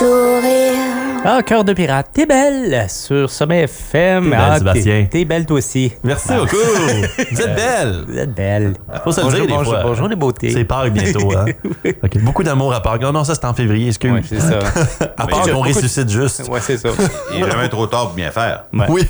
sourire. Ah, cœur de pirate, t'es belle sur Sommet FM. T'es belle, ah, Sébastien. T'es belle toi aussi. Merci beaucoup. Vous êtes belle. Vous êtes belle. Faut se le bonjour, dire des bonjour, fois. bonjour les beautés. C'est Pâques bientôt, hein? Beaucoup d'amour à Pâques. Non, non, ça c'est en février, excuse. Ouais, c'est ça. à part qu'on ressuscite juste. Ouais, c'est ça. Il est jamais trop tard pour bien faire. Ouais. Oui.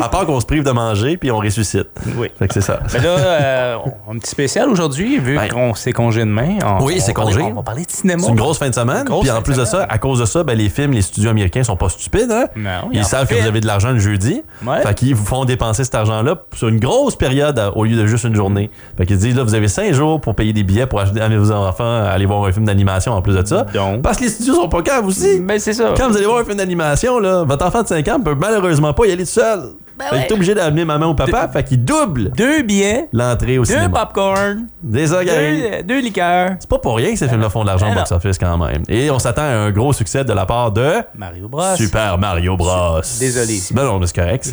à part qu'on se prive de manger puis on ressuscite. Oui. Fait que c'est ça. Mais là, euh, un petit spécial aujourd'hui, vu Ben. qu'on c'est congé demain. On- Oui, c'est congé. On va parler de cinéma. C'est une grosse fin de semaine. Puis en plus de ça, à cause de ça, ben, les films, les studios américains sont pas stupides. Hein? Non, ils Ils en savent que vous avez de l'argent le jeudi. Ouais. Fait qu'ils vous font dépenser cet argent-là sur une grosse période à- au lieu de juste une journée. Fait qu'ils disent, là, vous avez cinq jours pour payer des billets pour acheter à vos enfants, aller voir un film d'animation en plus de ça. Donc. Parce que les studios sont pas caves aussi. Ben, c'est ça. Quand vous allez voir un film d'animation, là, votre enfant de 5 ans peut malheureusement pas y aller tout seul. Ben Fait qu'il est obligé d'amener maman ou papa, fait qu'il double Deux billets, l'entrée au deux cinéma. popcorn, Des ça, Gary. deux, deux liqueurs. C'est pas pour rien que ces films-là font de l'argent au Ben box-office quand même. Et on s'attend à un gros succès de la part de Mario Bros. Super Mario Bros. Désolé. Ben non, mais c'est correct.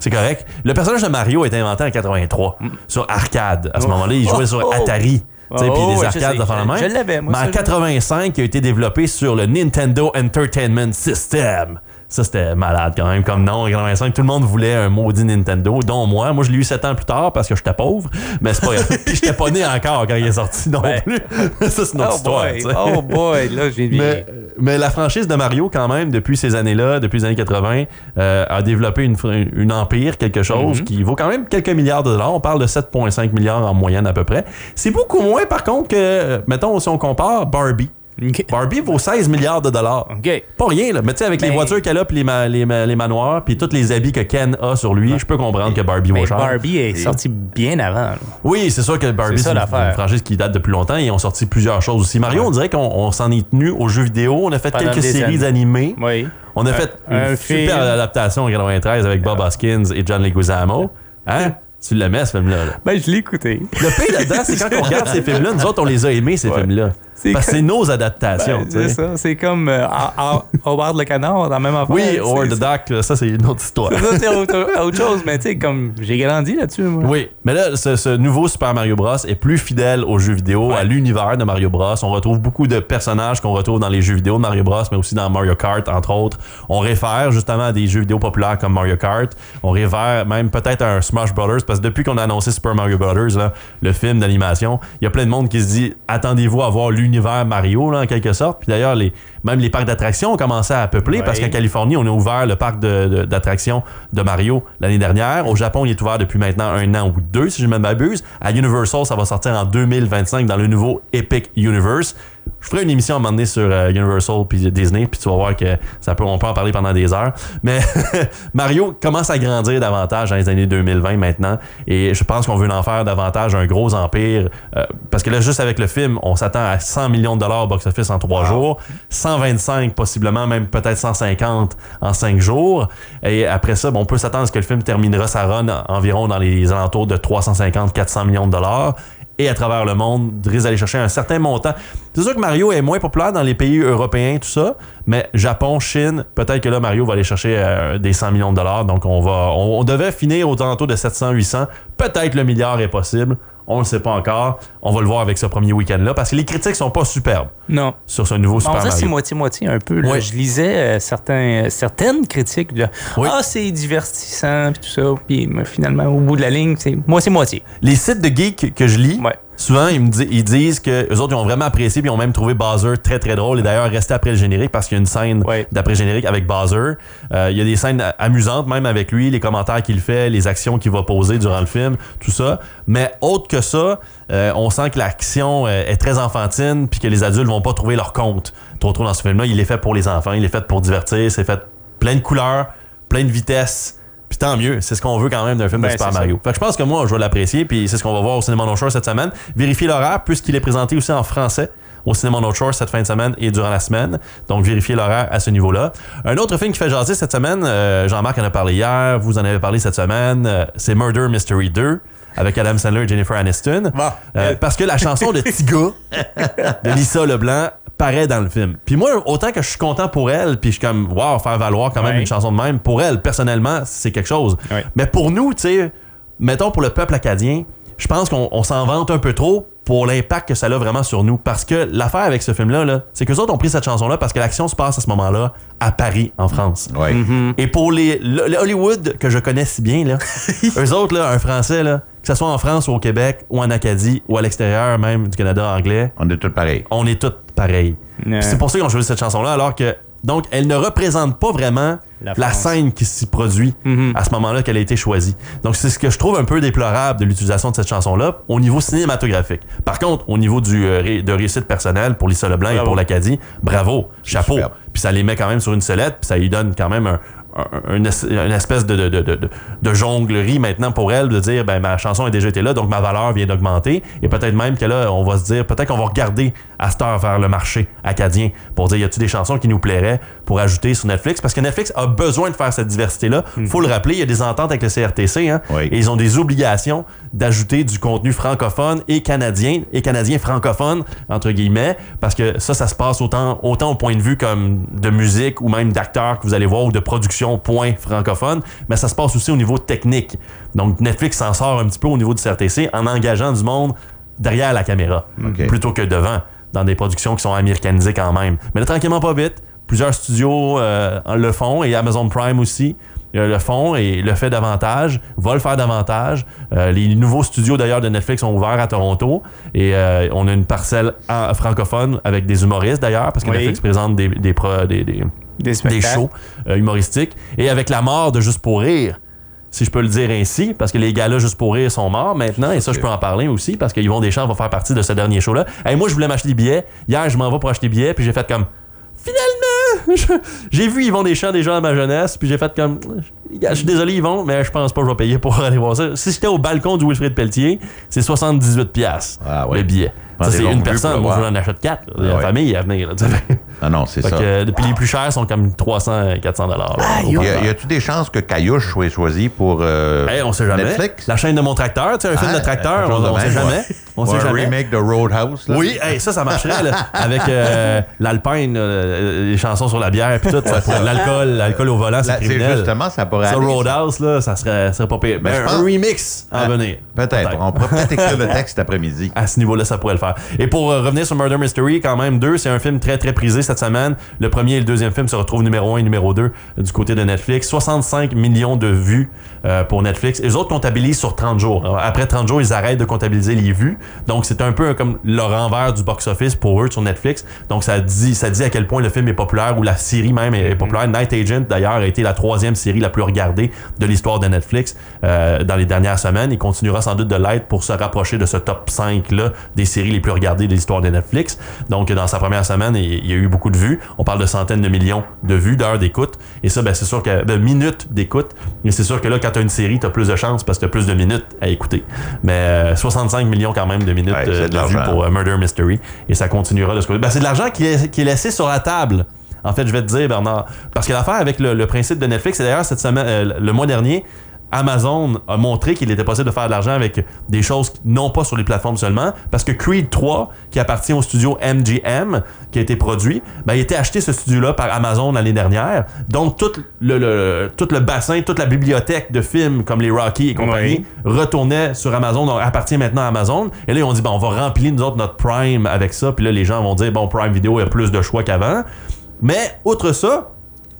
C'est, correct. Le personnage de Mario a été inventé en 83 sur arcade. À ce Oh. moment-là, il jouait Oh, sur oh. Atari. Tu sais, Oh, puis des ouais, je arcades sais. de faire la Je- même. je l'avais, moi, Mais en je- 85, il a été développé sur le Nintendo Entertainment System. Ça, c'était malade quand même comme nom. En 85, tout le monde voulait un maudit Nintendo, dont moi. Moi, je l'ai eu 7 ans plus tard parce que j'étais pauvre. Mais c'est pas. Puis j'étais pas né encore quand il est sorti non Ben. plus. Ça, c'est notre Oh histoire. boy, oh boy, là, j'ai Mais, mais la franchise de Mario, quand même, depuis ces années-là, depuis les années 80, euh, a développé une, une empire, quelque chose Mhm. qui vaut quand même quelques milliards de dollars. On parle de 7,5 milliards en moyenne à peu près. C'est beaucoup moins, par contre, que, mettons, si on compare Barbie. Barbie vaut 16 milliards de dollars. Pas rien, là. Mais tu sais, avec les voitures qu'elle a, puis les, ma- les, ma- les manoirs, puis tous les habits que Ken a sur lui, je peux comprendre que Barbie vaut cher. Barbie est sorti bien avant. là. Oui, c'est sûr que Barbie, C'est une, franchise qui date depuis longtemps et ils ont sorti plusieurs choses aussi. Mario, on dirait qu'on on s'en est tenu aux jeux vidéo. On a fait Pendant quelques séries animées. Oui. On a fait un une film. super adaptation en 93 avec Bob Hoskins et John Leguizamo. Hein? Tu l'aimais, ce film-là? là? Ben, je l'ai écouté. Le pire là-dedans, c'est quand on regarde ces films-là, nous autres, on les a aimés, ces Ouais. films-là. C'est Parce que c'est nos adaptations. Ben, c'est ça. C'est comme euh, Howard le canard, dans la même affaire. Oui, Howard the Duck, ça, c'est une autre histoire. Ça, c'est autre, autre chose, mais tu sais, comme j'ai grandi là-dessus, moi. Oui, mais là, ce, ce nouveau Super Mario Bros. est plus fidèle aux jeux vidéo, à l'univers de Mario Bros. On retrouve beaucoup de personnages qu'on retrouve dans les jeux vidéo de Mario Bros, mais aussi dans Mario Kart, entre autres. On réfère justement à des jeux vidéo populaires comme Mario Kart. On réfère même peut-être à un Smash Brothers, parce que depuis qu'on a annoncé Super Mario Brothers, là, le film d'animation, il y a plein de monde qui se dit attendez-vous à voir l'univers Mario, là, en quelque sorte. Puis d'ailleurs, les, même les parcs d'attractions ont commencé à peupler, Ouais. parce qu'en Californie, on a ouvert le parc de- de- d'attractions de, Mario l'année dernière. Au Japon, il est ouvert depuis maintenant un an ou deux, si je ne m'abuse. À Universal, ça va sortir en 2025 dans le nouveau Epic Universe. Je ferai une émission à un moment donné sur euh, Universal puis Disney, puis tu vas voir que ça peut, on peut en parler pendant des heures. Mais Mario commence à grandir davantage dans les années 2020 maintenant, et je pense qu'on veut en faire davantage un gros empire, euh, parce que là, juste avec le film, on s'attend à 100 millions de dollars au box-office en trois jours, 125 possiblement, même peut-être 150 en cinq jours, et après ça, bon, on peut s'attendre à ce que le film terminera sa run environ dans les alentours de 350-400 millions de dollars et à travers le monde, d'aller chercher un certain montant. C'est sûr que Mario est moins populaire dans les pays européens, tout ça, mais Japon, Chine, peut-être que là, Mario va aller chercher euh, des 100 millions de dollars. Donc, on va, on, devait finir aux alentours de 700-800. Peut-être le milliard est possible. On ne le sait pas encore. On va le voir avec ce premier week-end-là parce que les critiques sont pas superbes Non. sur ce nouveau Super ça, c'est Mario. moitié-moitié un peu. là. Ouais. Je lisais euh, certains, euh, certaines critiques de Oui. Ah, c'est divertissant, puis tout ça. Puis finalement, au bout de la ligne, c'est moitié-moitié. Les sites de geeks que je lis, Ouais. Souvent, ils, me di- ils disent que eux autres, ils ont vraiment apprécié, puis ils ont même trouvé Bowser très, très drôle. Et d'ailleurs, resté après le générique parce qu'il y a une scène Ouais. d'après-générique avec Bowser. Euh, il y a des scènes amusantes, même avec lui, les commentaires qu'il fait, les actions qu'il va poser durant le film, tout ça. Mais autre que ça, euh, on sent que l'action euh, est très enfantine, puis que les adultes vont pas trouver leur compte trop trop dans ce film-là. Il est fait pour les enfants, il est fait pour divertir, c'est fait plein de couleurs, plein de vitesse. Puis tant mieux, c'est ce qu'on veut quand même d'un film Ben, de Super c'est Mario. Fait que je pense que moi, je vais l'apprécier, puis c'est ce qu'on va voir au Cinéma No Shore cette semaine. Vérifiez l'horaire, puisqu'il est présenté aussi en français au Cinéma No Shore cette fin de semaine et durant la semaine. Donc, vérifiez l'horaire à ce niveau-là. Un autre film qui fait jaser cette semaine, euh, Jean-Marc en a parlé hier, vous en avez parlé cette semaine, euh, c'est Murder Mystery 2 avec Adam Sandler et Jennifer Aniston. Bon. Euh, parce que la chanson de Tiga de Lisa Leblanc paraît dans le film. Puis moi, autant que je suis content pour elle, puis je suis comme, wow, faire valoir quand même Ouais. une chanson de même, pour elle, personnellement, c'est quelque chose. Ouais. Mais pour nous, tu sais, mettons pour le peuple acadien, je pense qu'on on s'en vante un peu trop, pour l'impact que ça a vraiment sur nous. Parce que l'affaire avec ce film-là, là, c'est que autres ont pris cette chanson-là parce que l'action se passe à ce moment-là à Paris, en France. Ouais. Et pour les, le, le Hollywood que je connais si bien, là, eux autres, là, un Français, là, que ce soit en France ou au Québec ou en Acadie ou à l'extérieur même du Canada anglais, On est tous pareils. on est tous pareils. Ouais. C'est pour ça qu'ils ont choisi cette chanson-là, alors que donc elle ne représente pas vraiment La scène qui s'y produit Mhm. à ce moment-là qu'elle a été choisie. Donc c'est ce que je trouve un peu déplorable de l'utilisation de cette chanson-là au niveau cinématographique. Par contre, au niveau du euh, ré- de réussite personnelle pour Lisa Leblanc et pour l'Acadie, bravo, chapeau. superbe. Puis ça les met quand même sur une sellette, puis ça lui donne quand même un- une, es- une espèce de, de, de, de, de- de jonglerie maintenant pour elle de dire ben ma chanson a déjà été là donc ma valeur vient d'augmenter. Et peut-être même que là on va se dire peut-être qu'on va regarder à cette heure vers le marché acadien pour dire y a-t-il des chansons qui nous plairaient pour ajouter sur Netflix? Parce que Netflix a besoin de faire cette diversité là faut le rappeler il y a des ententes avec le CRTC hein, Oui. et ils ont des obligations d'ajouter du contenu francophone et canadien et canadien francophone entre guillemets parce que ça ça se passe autant autant au point de vue comme de musique ou même d'acteurs que vous allez voir ou de production point francophone mais ça se passe aussi au niveau technique donc Netflix s'en sort un petit peu au niveau du CRTC en engageant du monde derrière la caméra plutôt que devant dans des productions qui sont américanisées quand même mais là tranquillement pas vite plusieurs studios euh, le font et Amazon Prime aussi euh, le font et le fait davantage, va le faire davantage. Euh, les nouveaux studios d'ailleurs de Netflix sont ouverts à Toronto et euh, on a une parcelle en- francophone avec des humoristes d'ailleurs parce que Oui. Netflix présente des, des, pro- des, des- Des shows euh, humoristiques et avec la mort de Juste pour rire. Si je peux le dire ainsi, parce que les gars-là, juste pour rire, sont morts maintenant, et ça, je peux en parler aussi, parce que Yvon Deschamps va faire partie de ce dernier show-là. Et moi, je voulais m'acheter des billets. Hier, je m'en vais pour acheter des billets, puis j'ai fait comme, finalement, j'ai vu Yvon Deschamps déjà à ma jeunesse, puis j'ai fait comme, je suis désolé, Yvon, mais je pense pas que je vais payer pour aller voir ça. Si j'étais au balcon du Wilfrid Pelletier, c'est 78$ piastres, Ah ouais. le billet. Ça, c'est une personne. Moi, je en achète 4. Ah la ouais. famille à venir. là, sais. Non, non, c'est ça. que, euh, puis les plus chers sont comme 300, 400 dollars. Y a- y a-tu des chances que Caillouche soit choisi pour euh, on sait jamais. Netflix? La chaîne de mon tracteur, tu sais, un film Ah, de tracteur, quelque chose on, de on sait jamais. On Ou sait un jamais. remake de Roadhouse. Là. Oui, hey, ça, ça marcherait là, avec euh, l'Alpine, euh, les chansons sur la bière, puis tout. ça, pour l'alcool, l'alcool au volant, c'est criminel. justement, ça pourrait Ça, aller, ça. Roadhouse, là, ça serait, ça serait pas pire. Ben, un remix à Ah, venir. Peut-être. On pourrait peut-être écrire le texte cet après-midi. À ce niveau-là, ça pourrait le faire. Et pour revenir sur Murder Mystery, quand même, deux, c'est un film très, très prisé cette semaine. Le premier et le deuxième film se retrouvent numéro 1 et numéro 2 du côté de Netflix. 65 millions de vues euh, pour Netflix. Et les autres comptabilisent sur 30 jours. Alors, après 30 jours, ils arrêtent de comptabiliser les vues. Donc, c'est un peu comme le renvers du box-office pour eux sur Netflix. Donc, ça dit, ça dit à quel point le film est populaire ou la série même est populaire. Night Agent, d'ailleurs, a été la troisième série la plus regardée de l'histoire de Netflix euh, dans les dernières semaines. Il continuera sans doute de l'être pour se rapprocher de ce top 5-là des séries les plus regardées de l'histoire de Netflix. Donc, dans sa première semaine, il il y a eu beaucoup de vues. On parle de centaines de millions de vues, d'heures d'écoute. Et ça, ben, c'est sûr que de minutes d'écoute. Mais c'est sûr que là, quand tu as une série, tu as plus de chances parce que tu as plus de minutes à écouter. Mais euh, 65 millions quand même de minutes Ouais, euh, de de vues pour euh, Murder Mystery. Et ça continuera de ce côté. Ben, c'est de l'argent qui est, qui est laissé sur la table. En fait, je vais te dire, Bernard. Parce que l'affaire avec le, le principe de Netflix, et d'ailleurs, cette semaine, euh, le mois dernier, Amazon a montré qu'il était possible de faire de l'argent avec des choses non pas sur les plateformes seulement, parce que Creed 3, qui appartient au studio MGM, qui a été produit, ben, il a été acheté ce studio-là par Amazon l'année dernière. Donc, tout le, le- tout le bassin, toute la bibliothèque de films comme les Rocky et compagnie retournait sur Amazon, donc appartient maintenant à Amazon. Et là, ils ont dit, bon, on va remplir nous autres notre Prime avec ça. Puis là, les gens vont dire, bon, Prime Video, il y a plus de choix qu'avant. Mais, outre ça,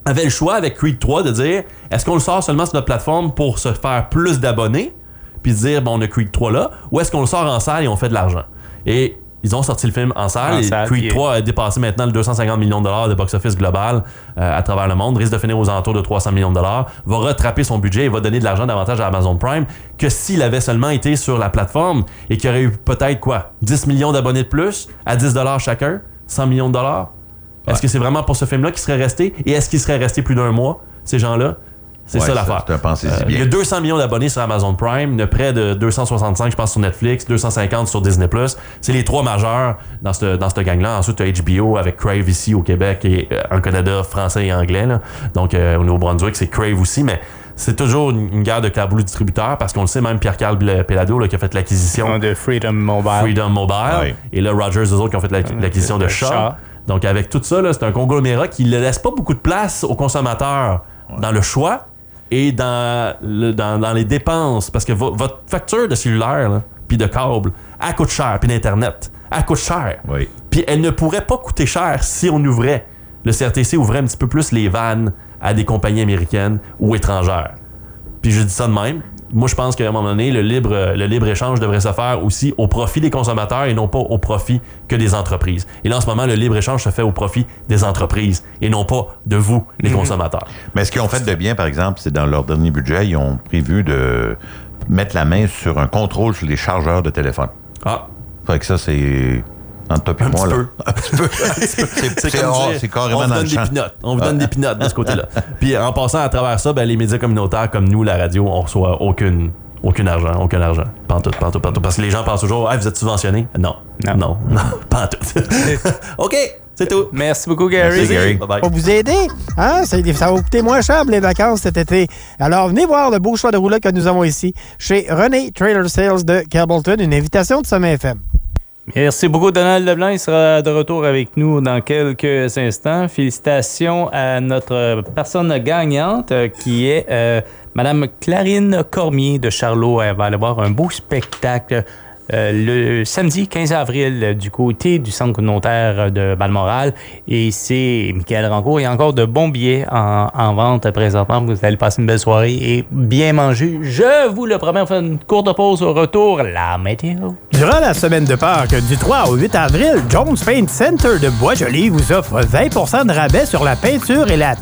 avait le choix avec Creed 3 de dire est-ce qu'on le sort seulement sur notre plateforme pour se faire plus d'abonnés puis dire bon on a Creed 3 là ou est-ce qu'on le sort en salle et on fait de l'argent? Et ils ont sorti le film en salle En et salle, Creed puis- 3 a dépassé maintenant le 250 millions de dollars de box-office global euh, à travers le monde risque de finir aux alentours de 300 millions de dollars va rattraper son budget et va donner de l'argent davantage à Amazon Prime que s'il avait seulement été sur la plateforme et qu'il y aurait eu peut-être quoi? 10 millions d'abonnés de plus à 10 dollars chacun? 100 millions de dollars? Est-ce que c'est vraiment pour ce film-là qu'il serait resté? Et est-ce qu'il serait resté plus d'un mois, ces gens-là? C'est Ouais, ça l'affaire. Euh. Il y a 200 millions d'abonnés sur Amazon Prime, de près de 265, je pense, sur Netflix, 250 sur Disney+. C'est les trois majeurs dans ce dans cette gang-là. Ensuite, tu as HBO avec Crave ici au Québec et euh, en Canada, français et anglais. là. Donc, euh, au Nouveau-Brunswick, c'est Crave aussi, mais c'est toujours une, une guerre de câble distributeur parce qu'on le sait, même Pierre-Carl Pelado qui a fait l'acquisition de Freedom Mobile. Freedom Mobile. Et là, Rogers, eux autres, qui ont fait la- l'acquisition de de Shaw. Shaw. Donc, avec tout ça, c'est un conglomérat qui ne laisse pas beaucoup de place aux consommateurs dans le choix et dans, le- dans, dans les dépenses. Parce que vo- votre facture de cellulaire, puis de câbles, elle coûte cher, puis d'Internet, elle coûte cher. Oui. Puis elle ne pourrait pas coûter cher si on ouvrait. Le CRTC ouvrait un petit peu plus les vannes à des compagnies américaines ou étrangères. Puis je dis ça de même. Moi, je pense qu'à un moment donné, le libre, le libre-échange devrait se faire aussi au profit des consommateurs et non pas au profit que des entreprises. Et là, en ce moment, le libre-échange se fait au profit des entreprises et non pas de vous, les consommateurs. Mais ce qu'ils ont fait de bien, par exemple, c'est dans leur dernier budget, ils ont prévu de mettre la main sur un contrôle sur les chargeurs de téléphone. Ah, Fait que ça, c'est. Entre toi et Un moi, petit là. peu. Un petit peu. C'est carrément on vous dans donne le des champ. pinottes. On vous donne des pinottes de ce côté-là. Puis en passant à travers ça, ben, les médias communautaires comme nous, la radio, on reçoit aucune, aucun argent, aucun argent. Pantoute, pantoute, pantoute. Parce que les gens pensent toujours, ah, vous êtes subventionné. Non, non, Non. non, pantoute. OK, c'est tout. Merci beaucoup, Gary. Merci, Gary. Bye bye. Pour vous aider, hein? ça, ça va coûter moins cher pour les vacances cet été. Alors, venez voir le beau choix de roulotte que nous avons ici chez René Trailer Sales de Cableton. Une invitation de Sommet FM. Merci beaucoup, Donald Leblanc. Il sera de retour avec nous dans quelques instants. Félicitations à notre personne gagnante euh, qui est euh, Madame Clarine Cormier de Charlot. Elle va aller voir un beau spectacle euh, le samedi 15 avril euh, du côté du centre communautaire de Balmoral. Et c'est Michael Rancourt. Il y a encore de bons billets en, en vente présentement. Vous allez passer une belle soirée et bien manger. Je vous le promets. On fait une courte pause au retour. La météo. Durant la semaine de Pâques, du 3 au 8 avril, Jones Paint Center de Bois-Joli vous offre 20% de rabais sur la peinture et la